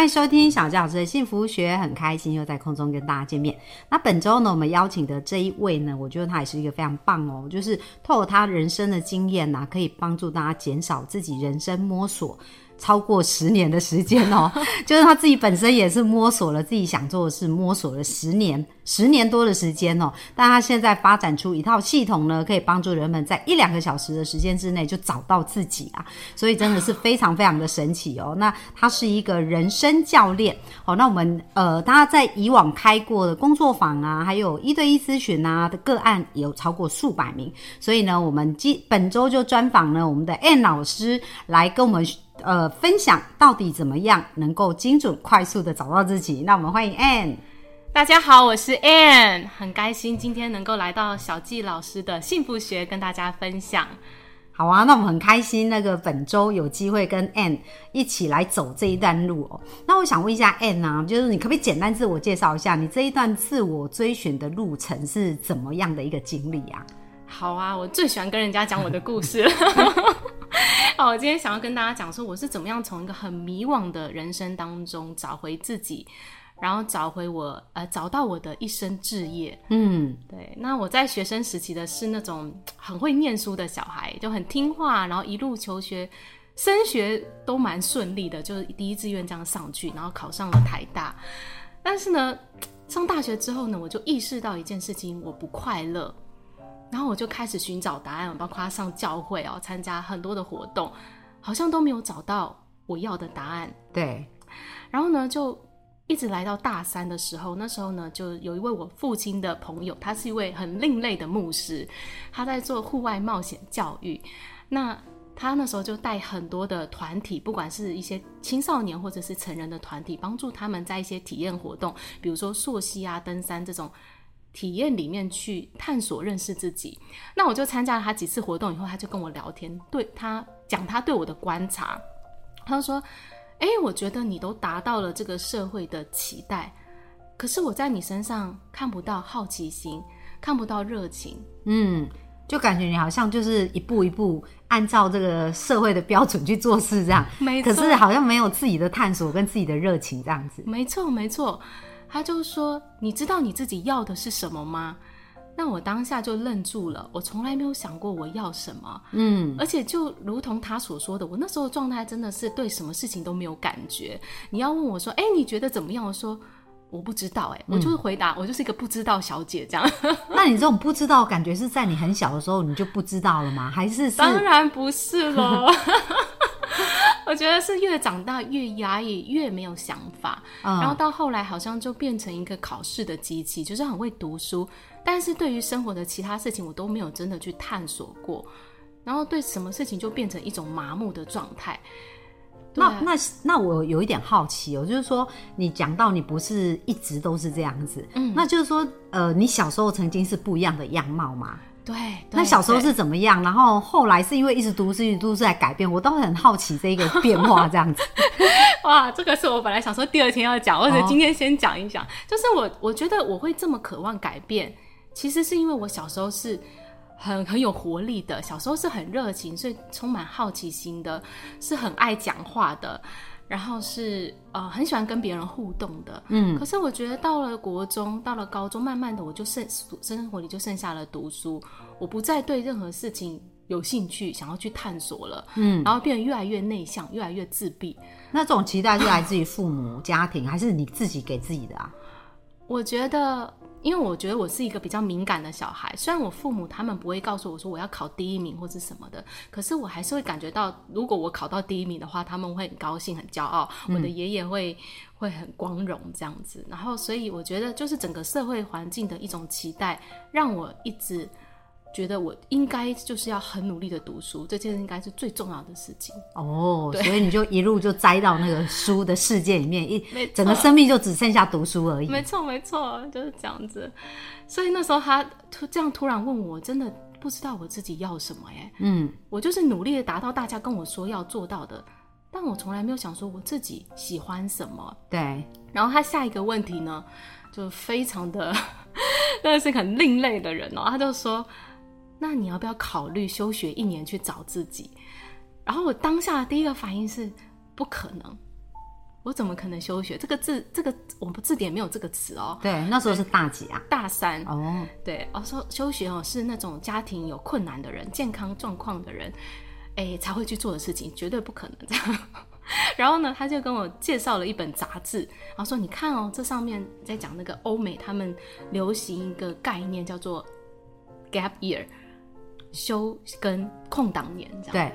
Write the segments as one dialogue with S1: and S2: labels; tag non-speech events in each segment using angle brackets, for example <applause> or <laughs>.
S1: 欢迎收听小教师的幸福学，很开心又在空中跟大家见面。那本周呢，我们邀请的这一位呢，我觉得他也是一个非常棒哦，就是透过他人生的经验呐、可以帮助大家减少自己人生摸索。超过十年的时间哦，<laughs> 就是他自己本身也是摸索了自己想做的事，摸索了十年，十年多的时间哦。但他现在发展出一套系统呢，可以帮助人们在一两个小时的时间之内就找到自己啊，所以真的是非常非常的神奇哦。那他是一个人生教练哦。那我们呃，他在以往开过的工作坊啊，还有一对一咨询啊的个案有超过数百名，所以呢，我们今本周就专访呢我们的 Ann 老师来跟我们。呃，分享到底怎么样能够精准、快速的找到自己？那我们欢迎 Ann。
S2: 大家好，我是 Ann，很开心今天能够来到小纪老师的幸福学跟大家分享。
S1: 好啊，那我们很开心，那个本周有机会跟 Ann 一起来走这一段路哦。那我想问一下 Ann 啊，就是你可不可以简单自我介绍一下，你这一段自我追寻的路程是怎么样的一个经历啊？
S2: 好啊，我最喜欢跟人家讲我的故事了。<laughs> 好，我今天想要跟大家讲说，我是怎么样从一个很迷惘的人生当中找回自己，然后找回我呃找到我的一生志业。
S1: 嗯，
S2: 对。那我在学生时期的是那种很会念书的小孩，就很听话，然后一路求学，升学都蛮顺利的，就是第一志愿这样上去，然后考上了台大。但是呢，上大学之后呢，我就意识到一件事情，我不快乐。然后我就开始寻找答案，包括上教会哦，参加很多的活动，好像都没有找到我要的答案。
S1: 对，
S2: 然后呢，就一直来到大三的时候，那时候呢，就有一位我父亲的朋友，他是一位很另类的牧师，他在做户外冒险教育。那他那时候就带很多的团体，不管是一些青少年或者是成人的团体，帮助他们在一些体验活动，比如说溯溪啊、登山这种。体验里面去探索认识自己，那我就参加了他几次活动以后，他就跟我聊天，对他讲他对我的观察，他说：“哎，我觉得你都达到了这个社会的期待，可是我在你身上看不到好奇心，看不到热情，
S1: 嗯，就感觉你好像就是一步一步按照这个社会的标准去做事这样，
S2: 没
S1: 可是好像没有自己的探索跟自己的热情这样子。
S2: 没错，没错。”他就说：“你知道你自己要的是什么吗？”那我当下就愣住了。我从来没有想过我要什么，
S1: 嗯，
S2: 而且就如同他所说的，我那时候状态真的是对什么事情都没有感觉。你要问我说：“哎，你觉得怎么样？”我说：“我不知道。”哎，我就是回答，我就是一个不知道小姐这样。<laughs>
S1: 那你这种不知道感觉是在你很小的时候你就不知道了吗？还是
S2: 当然不是了。<laughs> <laughs> 我觉得是越长大越压抑，越没有想法，然后到后来好像就变成一个考试的机器，就是很会读书，但是对于生活的其他事情我都没有真的去探索过，然后对什么事情就变成一种麻木的状态。
S1: 那那那我有一点好奇哦，就是说你讲到你不是一直都是这样子，嗯，那就是说呃，你小时候曾经是不一样的样貌吗？
S2: 对，
S1: 那小时候是怎么样？然后后来是因为一直读书，一直读书在改变，我都很好奇这一个变化这样子。<laughs>
S2: 哇，这个是我本来想说第二天要讲，或者今天先讲一讲。就是我，我觉得我会这么渴望改变，其实是因为我小时候是很很有活力的，小时候是很热情，所以充满好奇心的，是很爱讲话的。然后是呃很喜欢跟别人互动的，
S1: 嗯，
S2: 可是我觉得到了国中，到了高中，慢慢的我就剩生活里就剩下了读书，我不再对任何事情有兴趣，想要去探索了，
S1: 嗯，
S2: 然后变得越来越内向，越来越自闭。
S1: 那这种期待是来自于父母、家庭，还是你自己给自己的啊？
S2: 我觉得。因为我觉得我是一个比较敏感的小孩，虽然我父母他们不会告诉我说我要考第一名或者什么的，可是我还是会感觉到，如果我考到第一名的话，他们会很高兴、很骄傲，我的爷爷会会很光荣这样子。然后，所以我觉得就是整个社会环境的一种期待，让我一直。觉得我应该就是要很努力的读书，这件应该是最重要的事情
S1: 哦。所以你就一路就栽到那个书的世界里面，<laughs> 一整个生命就只剩下读书而已。
S2: 没错，没错，就是这样子。所以那时候他突这样突然问我，真的不知道我自己要什么哎，
S1: 嗯，
S2: 我就是努力的达到大家跟我说要做到的，但我从来没有想说我自己喜欢什么。
S1: 对，
S2: 然后他下一个问题呢，就非常的，<laughs> 真的是很另类的人哦，他就说，那你要不要考虑休学一年去找自己？然后我当下第一个反应是不可能。我怎么可能休学？这个字，这个我们字典没有这个词哦。
S1: 对，那时候是大几啊？
S2: 大三。
S1: 哦，
S2: 对，哦，说休学哦，是那种家庭有困难的人、健康状况的人，哎，才会去做的事情，绝对不可能这样。<laughs> 然后呢，他就跟我介绍了一本杂志，然后说：“你看哦，这上面在讲那个欧美他们流行一个概念，叫做 gap year，休跟空档年，这样。”
S1: 对。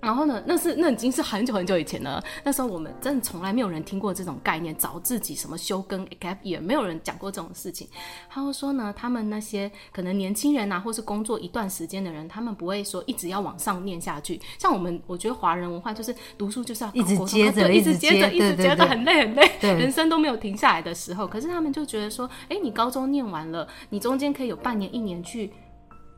S2: 然后呢？那是那已经是很久很久以前了。那时候我们真的从来没有人听过这种概念，找自己什么休耕 gap year，没有人讲过这种事情。他会说呢，他们那些可能年轻人啊，或是工作一段时间的人，他们不会说一直要往上念下去。像我们，我觉得华人文化就是读书就是要
S1: 一直接着，
S2: 一直接着，一直接着，很累很累，人生都没有停下来的时候。可是他们就觉得说，哎，你高中念完了，你中间可以有半年、一年去。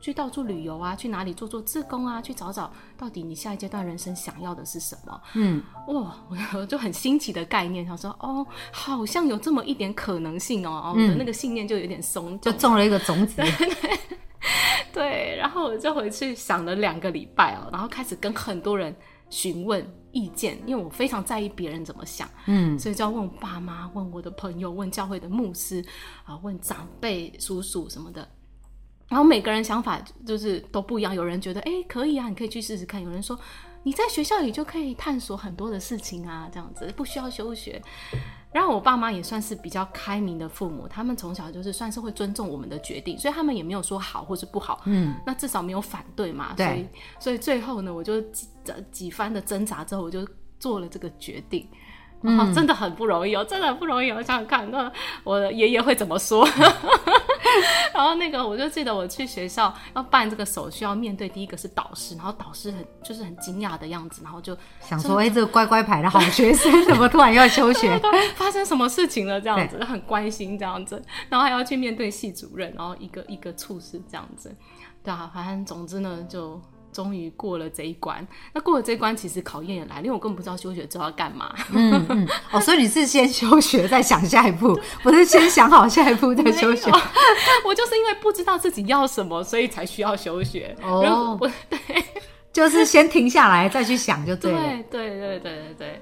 S2: 去到处旅游啊，去哪里做做志工啊，去找找到底你下一阶段人生想要的是什么？
S1: 嗯，
S2: 哇，我就很新奇的概念，想说哦，好像有这么一点可能性哦，我的那个信念就有点松，
S1: 就种了一个种子。<laughs>
S2: 对，然后我就回去想了两个礼拜哦，然后开始跟很多人询问意见，因为我非常在意别人怎么想，
S1: 嗯，
S2: 所以就要问我爸妈，问我的朋友，问教会的牧师啊，问长辈、叔叔什么的。然后每个人想法就是都不一样，有人觉得哎可以啊，你可以去试试看；有人说你在学校里就可以探索很多的事情啊，这样子不需要休学。然后我爸妈也算是比较开明的父母，他们从小就是算是会尊重我们的决定，所以他们也没有说好或是不好，
S1: 嗯，
S2: 那至少没有反对嘛。所以所以最后呢，我就几几番的挣扎之后，我就做了这个决定。嗯，真的很不容易哦，真的很不容易哦。想想看，那我爷爷会怎么说？<laughs> 然后那个，我就记得我去学校要办这个手续，要面对第一个是导师，然后导师很就是很惊讶的样子，然后就
S1: 想说：“哎，这个乖乖牌的好学生，怎么突然要休学？<laughs>
S2: 发生什么事情了？”这样子很关心这样子，然后还要去面对系主任，然后一个一个处事这样子，对啊，反正总之呢就。终于过了这一关，那过了这一关，其实考验也来，因为我根本不知道休学之后要干嘛。
S1: 嗯嗯，<laughs> 哦，所以你是先休学再想下一步，<laughs> 不是先想好下一步再休学？<laughs>
S2: 我就是因为不知道自己要什么，所以才需要休学。
S1: 哦，
S2: 对，
S1: 就是先停下来再去想就对了。
S2: 对对对对对对。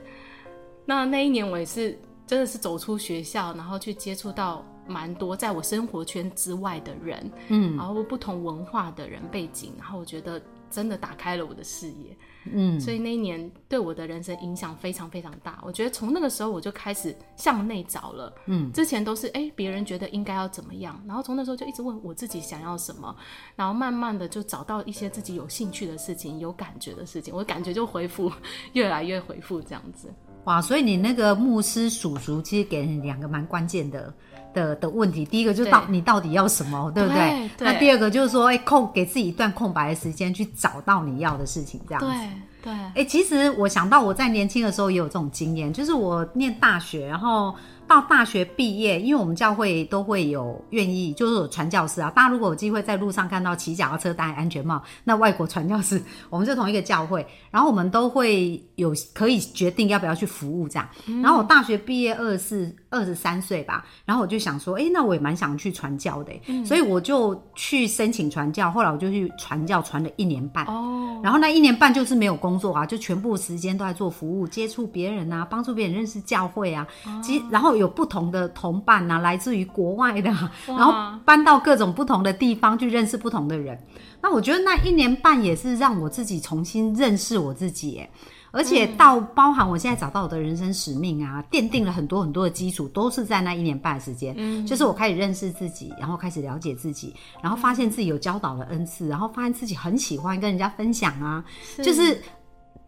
S2: 那那一年我也是真的是走出学校，然后去接触到蛮多在我生活圈之外的人，
S1: 嗯，
S2: 然后不同文化的人背景，然后我觉得。真的打开了我的视野，
S1: 嗯，
S2: 所以那一年对我的人生影响非常非常大。我觉得从那个时候我就开始向内找了，
S1: 嗯，
S2: 之前都是哎别人觉得应该要怎么样，然后从那时候就一直问我自己想要什么，然后慢慢的就找到一些自己有兴趣的事情、有感觉的事情，我感觉就回复越来越回复这样子。
S1: 哇，所以你那个牧师叔叔其实给人两个蛮关键的。的的问题，第一个就是到你到底要什么，对不对？那第二个就是说，哎，空给自己一段空白的时间，去找到你要的事情，这样子。
S2: 对，
S1: 哎，其实我想到我在年轻的时候也有这种经验，就是我念大学，然后。到大学毕业，因为我们教会都会有愿意，就是有传教士啊。大家如果有机会在路上看到骑脚踏车戴安全帽，那外国传教士，我们就同一个教会，然后我们都会有可以决定要不要去服务这样。然后我大学毕业二十四、二十三岁吧，然后我就想说，哎，那我也蛮想去传教的，所以我就去申请传教。后来我就去传教，传了一年半。
S2: 哦，
S1: 然后那一年半就是没有工作啊，就全部时间都在做服务，接触别人啊，帮助别人认识教会啊。其实，然后。有不同的同伴啊，来自于国外的，然后搬到各种不同的地方去认识不同的人。那我觉得那一年半也是让我自己重新认识我自己，而且到包含我现在找到我的人生使命啊，奠定了很多很多的基础，都是在那一年半的时间。
S2: 嗯，
S1: 就是我开始认识自己，然后开始了解自己，然后发现自己有教导的恩赐，然后发现自己很喜欢跟人家分享啊，就是。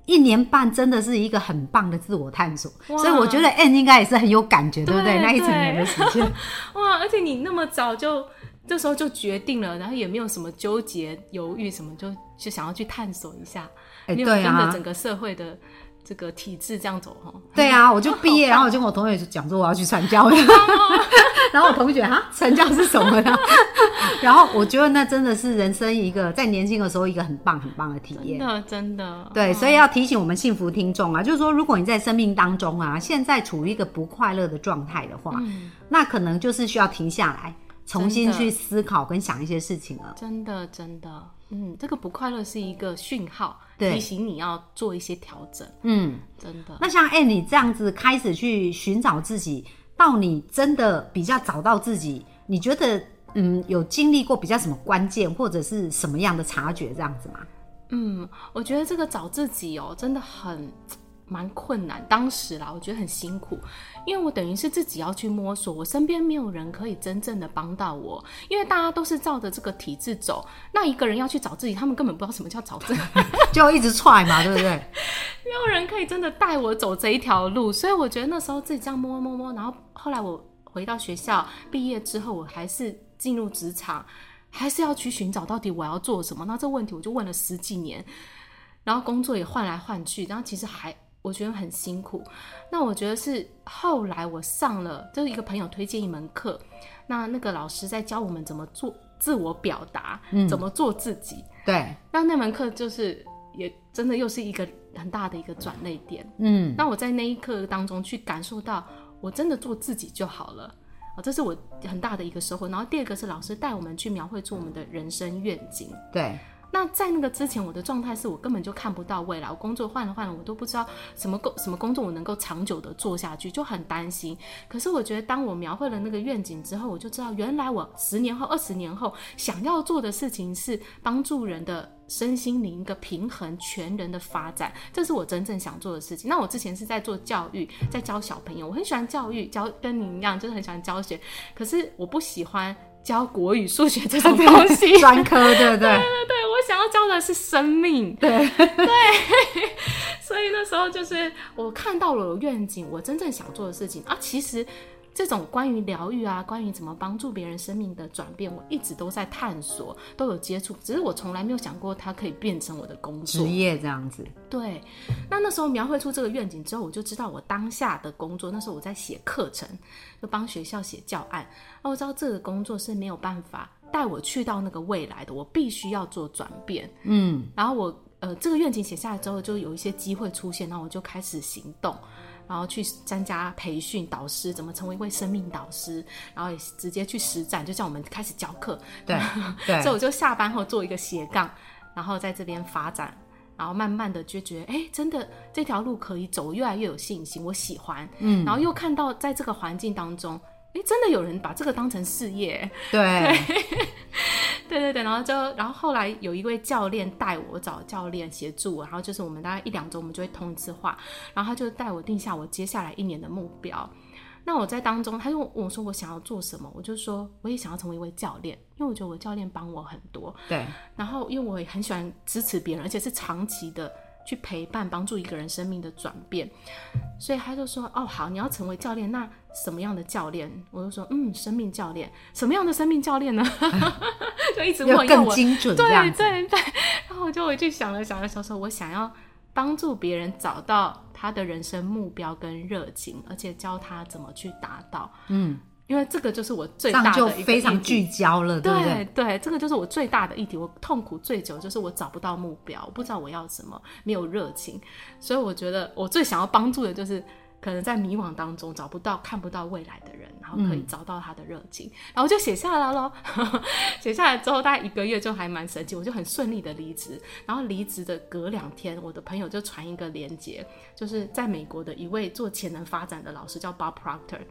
S1: 一年半真的是一个很棒的自我探索，所以我觉得 N 应该也是很有感觉，对不对？那一整年的时间，<laughs>
S2: 哇！而且你那么早就这时候就决定了，然后也没有什么纠结、犹豫什么，就就想要去探索一下，
S1: 哎，对啊，
S2: 跟着整个社会的这个体制这样走哈。
S1: 对啊，<laughs> 我就毕业，然后我就跟我同学讲说我要去传教，<laughs> 然后我同学哈，传教是什么呀？<laughs> 然后我觉得那真的是人生一个在年轻的时候一个很棒很棒的体验。
S2: 真的真的，
S1: 对，所以要提醒我们幸福听众啊，就是说，如果你在生命当中啊，现在处于一个不快乐的状态的话，那可能就是需要停下来，重新去思考跟想一些事情了。
S2: 真的真的，嗯，这个不快乐是一个讯号，提醒你要做一些调整，
S1: 嗯，
S2: 真的。
S1: 那像哎、你这样子开始去寻找自己，到你真的比较找到自己，你觉得嗯有经历过比较什么关键或者是什么样的察觉这样子吗？
S2: 嗯，我觉得这个找自己哦，真的很蛮困难。当时啦，我觉得很辛苦，因为我等于是自己要去摸索，我身边没有人可以真正的帮到我，因为大家都是照着这个体制走。那一个人要去找自己，他们根本不知道什么叫找自己，<laughs>
S1: 就一直踹嘛，对不对？<laughs>
S2: 没有人可以真的带我走这一条路。所以我觉得那时候自己这样摸摸摸，然后后来我回到学校毕业之后，我还是进入职场。还是要去寻找到底我要做什么。那这问题我就问了十几年，然后工作也换来换去，然后其实还我觉得很辛苦。那我觉得是后来我上了，就是一个朋友推荐一门课，那那个老师在教我们怎么做自我表达，怎么做自己。
S1: 对，
S2: 那那门课就是也真的又是一个很大的一个转捩点。
S1: 嗯，
S2: 那我在那一刻当中去感受到，我真的做自己就好了。啊，这是我很大的一个收获。然后第二个是老师带我们去描绘出我们的人生愿景。
S1: 对，
S2: 那在那个之前，我的状态是我根本就看不到未来，我工作换了换了，我都不知道什么工什么工作我能够长久的做下去，就很担心。可是我觉得，当我描绘了那个愿景之后，我就知道原来我十年后、二十年后想要做的事情是帮助人的身心灵一个平衡、全人的发展，这是我真正想做的事情。那我之前是在做教育，在教小朋友，我很喜欢教育，教跟你一样，就是很喜欢教学，可是我不喜欢教国语、数学这种东西。<laughs>
S1: 专科对不对？
S2: 对对对，我想要教的是生命。
S1: 对
S2: 对，<laughs> 所以那时候就是我看到了愿景，我真正想做的事情啊。其实这种关于疗愈啊，关于怎么帮助别人生命的转变，我一直都在探索，都有接触，只是我从来没有想过它可以变成我的工作
S1: 职。业这样子，
S2: 对，那那时候描绘出这个愿景之后，我就知道我当下的工作，那时候我在写课程，就帮学校写教案。那我知道这个工作是没有办法带我去到那个未来的，我必须要做转变。
S1: 嗯，
S2: 然后我呃这个愿景写下来之后，就有一些机会出现，然后我就开始行动。然后去参加培训导师，怎么成为一位生命导师，然后也直接去实战，就像我们开始教课。<laughs>
S1: 对对
S2: 所以我就下班后做一个斜杠，然后在这边发展，然后慢慢的就觉得，哎，真的这条路可以走，越来越有信心，我喜欢。嗯，然后又看到在这个环境当中，哎，真的有人把这个当成事业。
S1: 对 <laughs>
S2: 对对对对，然后就然后后来有一位教练带我找教练协助我，然后就是我们大概一两周我们就会通一次话，然后他就带我定下我接下来一年的目标。那我在当中，他就问我说我想要做什么，我就说我也想要成为一位教练，因为我觉得我教练帮我很多。
S1: 对
S2: 然后因为我也很喜欢支持别人，而且是长期的去陪伴、帮助一个人生命的转变，所以他就说：“哦，好，你要成为教练，那什么样的教练？”我就说：“嗯，生命教练。什么样的生命教练呢？” <laughs> 就一直
S1: 要
S2: 问，要我
S1: 更精准
S2: 对，对对。然后我就回去想了想了想，说我想要帮助别人找到他的人生目标跟热情，而且教他怎么去达到。
S1: 嗯，
S2: 因为这个就是我最大的
S1: 非常聚焦了，对不对？
S2: 对对，这个就是我最大的议题。我痛苦最久就是我找不到目标，我不知道我要什么，没有热情。所以我觉得我最想要帮助的就是，可能在迷惘当中找不到、看不到未来的人，然后可以找到他的热情，然后就写下来咯。<laughs> 写下来之后，大概一个月就还蛮神奇，我就很顺利的离职。然后离职的隔两天，我的朋友就传一个链接，就是在美国的一位做潜能发展的老师叫 Bob Proctor。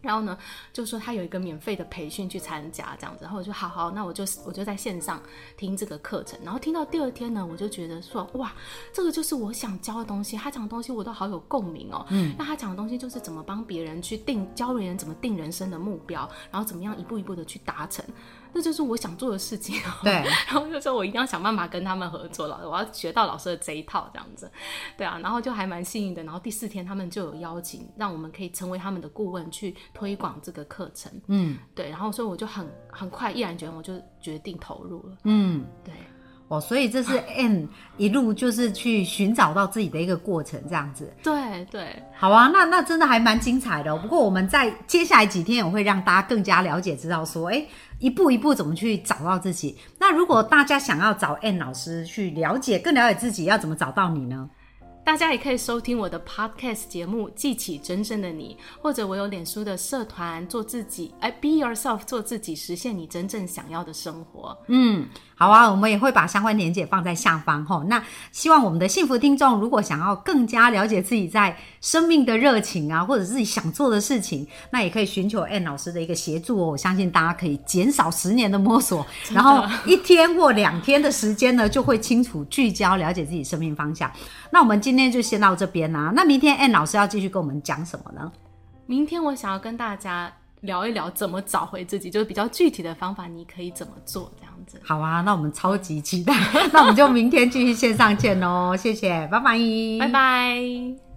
S2: 然后呢，就说他有一个免费的培训去参加，这样子，然后我就好好，那我就我就在线上听这个课程，然后听到第二天呢，我就觉得说，哇，这个就是我想教的东西，他讲的东西我都好有共鸣哦。嗯，那他讲的东西就是怎么帮别人去定，教别人怎么定人生的目标，然后怎么样一步一步的去达成，那就是我想做的事情哦。
S1: 对。<laughs>
S2: 然后就说我一定要想办法跟他们合作了，我要学到老师的这一套这样子，对啊，然后就还蛮幸运的。然后第四天他们就有邀请，让我们可以成为他们的顾问去推广这个课程，
S1: 嗯。
S2: 对，然后所以我就很很快毅然决然，我就决定投入了，
S1: 嗯，
S2: 对，
S1: 哦，所以这是 N 一路就是去寻找到自己的一个过程，这样子。
S2: 对对，
S1: 好啊，那那真的还蛮精彩的哦、不过我们在接下来几天，我会让大家更加了解，知道说，哎，一步一步怎么去找到自己。那如果大家想要找 N 老师去了解，更了解自己，要怎么找到你呢？
S2: 大家也可以收听我的 podcast 节目《记起真正的你》，或者我有脸书的社团“做自己”，哎，Be Yourself，做自己，实现你真正想要的生活。
S1: 嗯，好啊，我们也会把相关链接放在下方哈。那希望我们的幸福听众，如果想要更加了解自己在生命的热情啊，或者自己想做的事情，那也可以寻求 Ann 老师的一个协助哦。我相信大家可以减少十年的摸索，然后一天或两天的时间呢，就会清楚聚焦，了解自己生命方向。那我们今天就先到这边啦、那明天 Ann 老师要继续跟我们讲什么呢？
S2: 明天我想要跟大家聊一聊怎么找回自己，就是比较具体的方法，你可以怎么做这样子。
S1: 好啊，那我们超级期待，那我们就明天继续线上见喽，谢谢，拜拜，
S2: 拜拜。